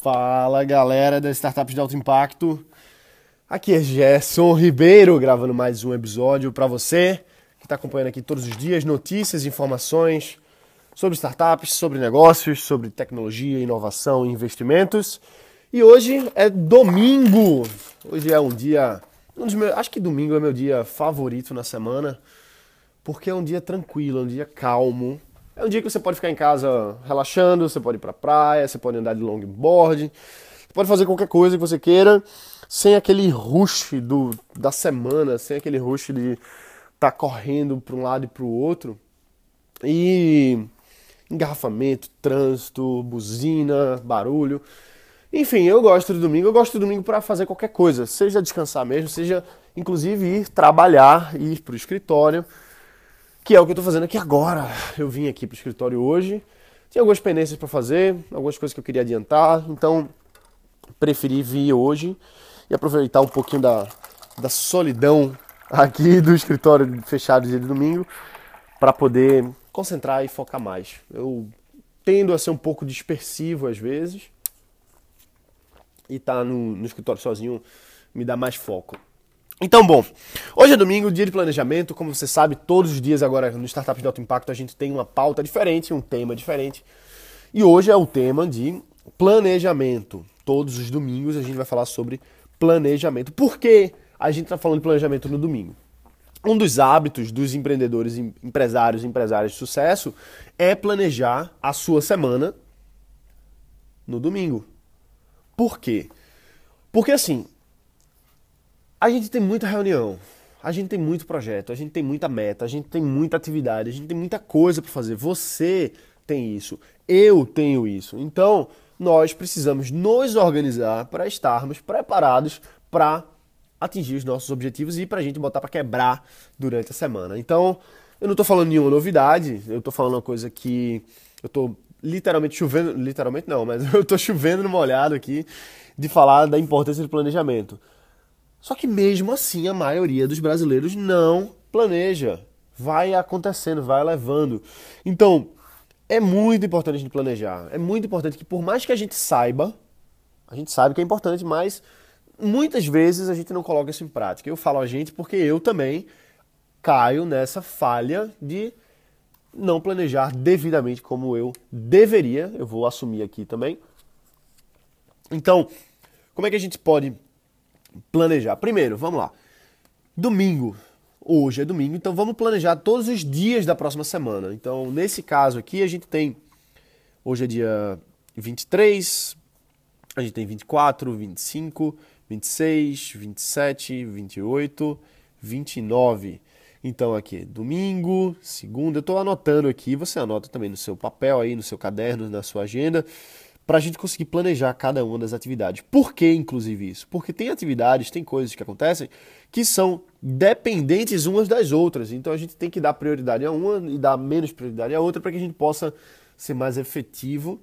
Fala galera das startups de alto impacto. Aqui é Gerson Ribeiro gravando mais um episódio para você que está acompanhando aqui todos os dias notícias, informações sobre startups, sobre negócios, sobre tecnologia, inovação e investimentos. E hoje é domingo. Hoje é um dia, um dos meus, acho que domingo é meu dia favorito na semana, porque é um dia tranquilo, é um dia calmo é um dia que você pode ficar em casa relaxando, você pode ir pra praia, você pode andar de longboard, você pode fazer qualquer coisa que você queira, sem aquele rush do, da semana, sem aquele rush de estar tá correndo para um lado e para o outro. E engarrafamento, trânsito, buzina, barulho. Enfim, eu gosto do domingo. Eu gosto do domingo para fazer qualquer coisa, seja descansar mesmo, seja inclusive ir trabalhar, ir para o escritório que é o que eu estou fazendo aqui agora. Eu vim aqui para o escritório hoje, tinha algumas pendências para fazer, algumas coisas que eu queria adiantar, então preferi vir hoje e aproveitar um pouquinho da, da solidão aqui do escritório fechado dia de domingo para poder concentrar e focar mais. Eu tendo a ser um pouco dispersivo às vezes e estar tá no, no escritório sozinho me dá mais foco. Então, bom, hoje é domingo, dia de planejamento. Como você sabe, todos os dias agora no Startup de Alto Impacto a gente tem uma pauta diferente, um tema diferente. E hoje é o tema de planejamento. Todos os domingos a gente vai falar sobre planejamento. Por que a gente está falando de planejamento no domingo? Um dos hábitos dos empreendedores, empresários e empresárias de sucesso é planejar a sua semana no domingo. Por quê? Porque assim, a gente tem muita reunião, a gente tem muito projeto, a gente tem muita meta, a gente tem muita atividade, a gente tem muita coisa para fazer. Você tem isso, eu tenho isso. Então, nós precisamos nos organizar para estarmos preparados para atingir os nossos objetivos e para a gente botar para quebrar durante a semana. Então, eu não estou falando nenhuma novidade, eu estou falando uma coisa que eu estou literalmente chovendo, literalmente não, mas eu estou chovendo numa olhada aqui de falar da importância do planejamento. Só que mesmo assim a maioria dos brasileiros não planeja. Vai acontecendo, vai levando. Então, é muito importante a gente planejar. É muito importante que por mais que a gente saiba, a gente sabe que é importante, mas muitas vezes a gente não coloca isso em prática. Eu falo a gente porque eu também caio nessa falha de não planejar devidamente como eu deveria. Eu vou assumir aqui também. Então, como é que a gente pode planejar. Primeiro, vamos lá. Domingo. Hoje é domingo, então vamos planejar todos os dias da próxima semana. Então, nesse caso aqui, a gente tem. Hoje é dia 23, a gente tem 24, 25, 26, 27, 28, 29. Então aqui, domingo, segunda, eu estou anotando aqui, você anota também no seu papel aí, no seu caderno, na sua agenda para a gente conseguir planejar cada uma das atividades. Por que, inclusive, isso? Porque tem atividades, tem coisas que acontecem que são dependentes umas das outras. Então a gente tem que dar prioridade a uma e dar menos prioridade a outra para que a gente possa ser mais efetivo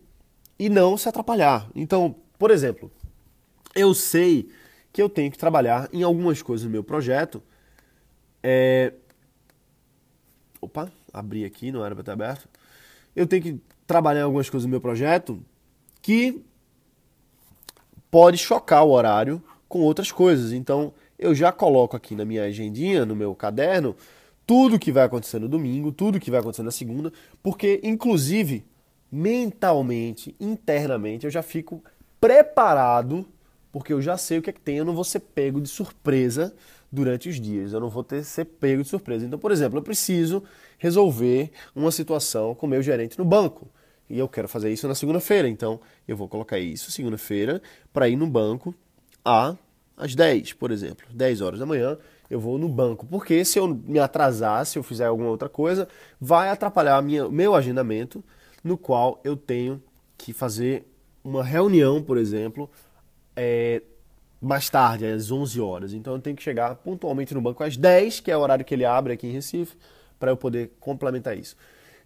e não se atrapalhar. Então, por exemplo, eu sei que eu tenho que trabalhar em algumas coisas no meu projeto. É... Opa, abri aqui, não era para estar aberto. Eu tenho que trabalhar em algumas coisas no meu projeto que pode chocar o horário com outras coisas. Então, eu já coloco aqui na minha agendinha, no meu caderno, tudo que vai acontecer no domingo, tudo que vai acontecer na segunda, porque inclusive mentalmente, internamente, eu já fico preparado, porque eu já sei o que é que tem, eu não vou ser pego de surpresa durante os dias, eu não vou ter ser pego de surpresa. Então, por exemplo, eu preciso resolver uma situação com meu gerente no banco e eu quero fazer isso na segunda-feira. Então, eu vou colocar isso segunda-feira para ir no banco a, às 10, por exemplo. 10 horas da manhã eu vou no banco. Porque se eu me atrasar, se eu fizer alguma outra coisa, vai atrapalhar o meu agendamento, no qual eu tenho que fazer uma reunião, por exemplo, é, mais tarde, às 11 horas. Então, eu tenho que chegar pontualmente no banco às 10, que é o horário que ele abre aqui em Recife, para eu poder complementar isso.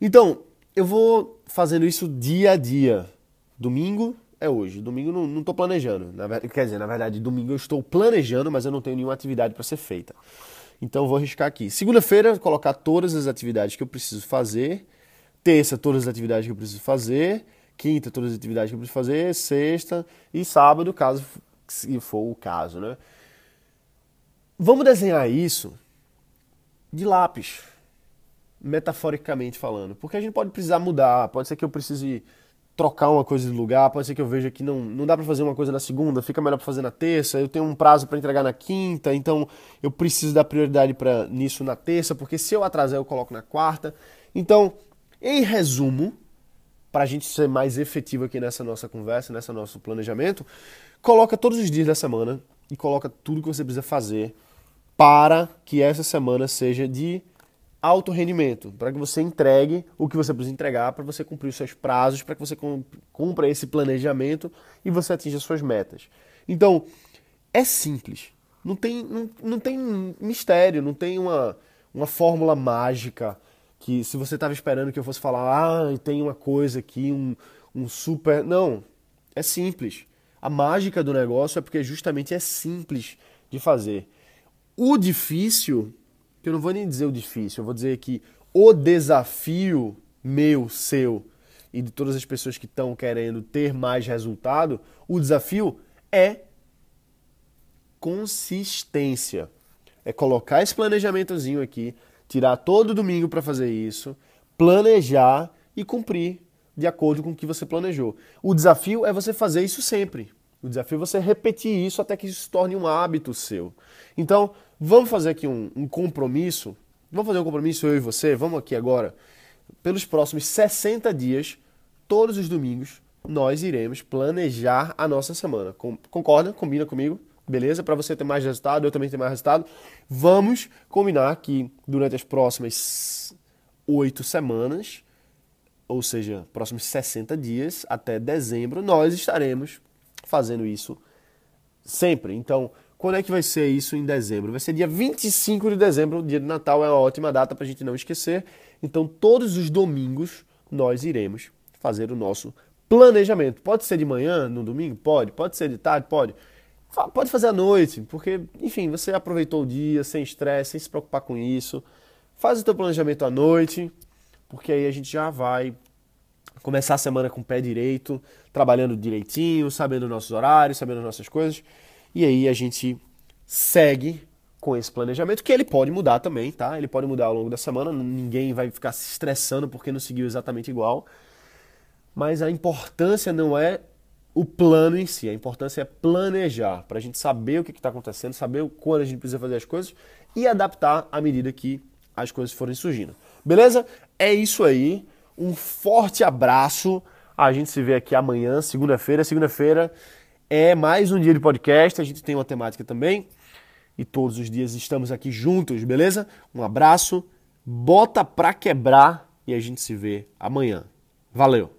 Então, eu vou fazendo isso dia a dia. Domingo é hoje. Domingo não, não tô planejando. Na, quer dizer, na verdade, domingo eu estou planejando, mas eu não tenho nenhuma atividade para ser feita. Então vou arriscar aqui. Segunda-feira, colocar todas as atividades que eu preciso fazer. Terça, todas as atividades que eu preciso fazer. quinta todas as atividades que eu preciso fazer, sexta e sábado, caso se for o caso, né? Vamos desenhar isso de lápis, metaforicamente falando, porque a gente pode precisar mudar, pode ser que eu precise trocar uma coisa de lugar, pode ser que eu veja que não, não dá para fazer uma coisa na segunda, fica melhor para fazer na terça, eu tenho um prazo para entregar na quinta, então eu preciso dar prioridade para nisso na terça, porque se eu atrasar eu coloco na quarta. Então, em resumo, para a gente ser mais efetivo aqui nessa nossa conversa, nesse nosso planejamento, coloca todos os dias da semana e coloca tudo que você precisa fazer para que essa semana seja de alto rendimento, para que você entregue o que você precisa entregar, para você cumprir os seus prazos, para que você cumpra esse planejamento e você atinja suas metas. Então, é simples. Não tem, não, não tem mistério, não tem uma, uma fórmula mágica que se você estava esperando que eu fosse falar, ah, tem uma coisa aqui, um, um super. Não, é simples. A mágica do negócio é porque justamente é simples de fazer. O difícil eu não vou nem dizer o difícil, eu vou dizer que o desafio meu, seu e de todas as pessoas que estão querendo ter mais resultado, o desafio é consistência. É colocar esse planejamentozinho aqui, tirar todo domingo para fazer isso, planejar e cumprir de acordo com o que você planejou. O desafio é você fazer isso sempre. O desafio é você repetir isso até que isso se torne um hábito seu. Então, vamos fazer aqui um, um compromisso. Vamos fazer um compromisso, eu e você. Vamos aqui agora. Pelos próximos 60 dias, todos os domingos, nós iremos planejar a nossa semana. Concorda? Combina comigo? Beleza? Para você ter mais resultado, eu também ter mais resultado. Vamos combinar que durante as próximas oito semanas, ou seja, próximos 60 dias, até dezembro, nós estaremos fazendo isso sempre. Então, quando é que vai ser isso em dezembro? Vai ser dia 25 de dezembro, o dia de Natal é uma ótima data para a gente não esquecer. Então, todos os domingos nós iremos fazer o nosso planejamento. Pode ser de manhã, no domingo? Pode. Pode ser de tarde? Pode. Pode fazer à noite, porque, enfim, você aproveitou o dia sem estresse, sem se preocupar com isso. Faz o teu planejamento à noite, porque aí a gente já vai começar a semana com o pé direito, trabalhando direitinho, sabendo nossos horários, sabendo nossas coisas. E aí a gente segue com esse planejamento, que ele pode mudar também, tá? Ele pode mudar ao longo da semana, ninguém vai ficar se estressando porque não seguiu exatamente igual. Mas a importância não é o plano em si, a importância é planejar, para a gente saber o que está acontecendo, saber quando a gente precisa fazer as coisas e adaptar à medida que as coisas forem surgindo. Beleza? É isso aí. Um forte abraço. A gente se vê aqui amanhã, segunda-feira. Segunda-feira é mais um dia de podcast. A gente tem uma temática também. E todos os dias estamos aqui juntos, beleza? Um abraço. Bota pra quebrar e a gente se vê amanhã. Valeu!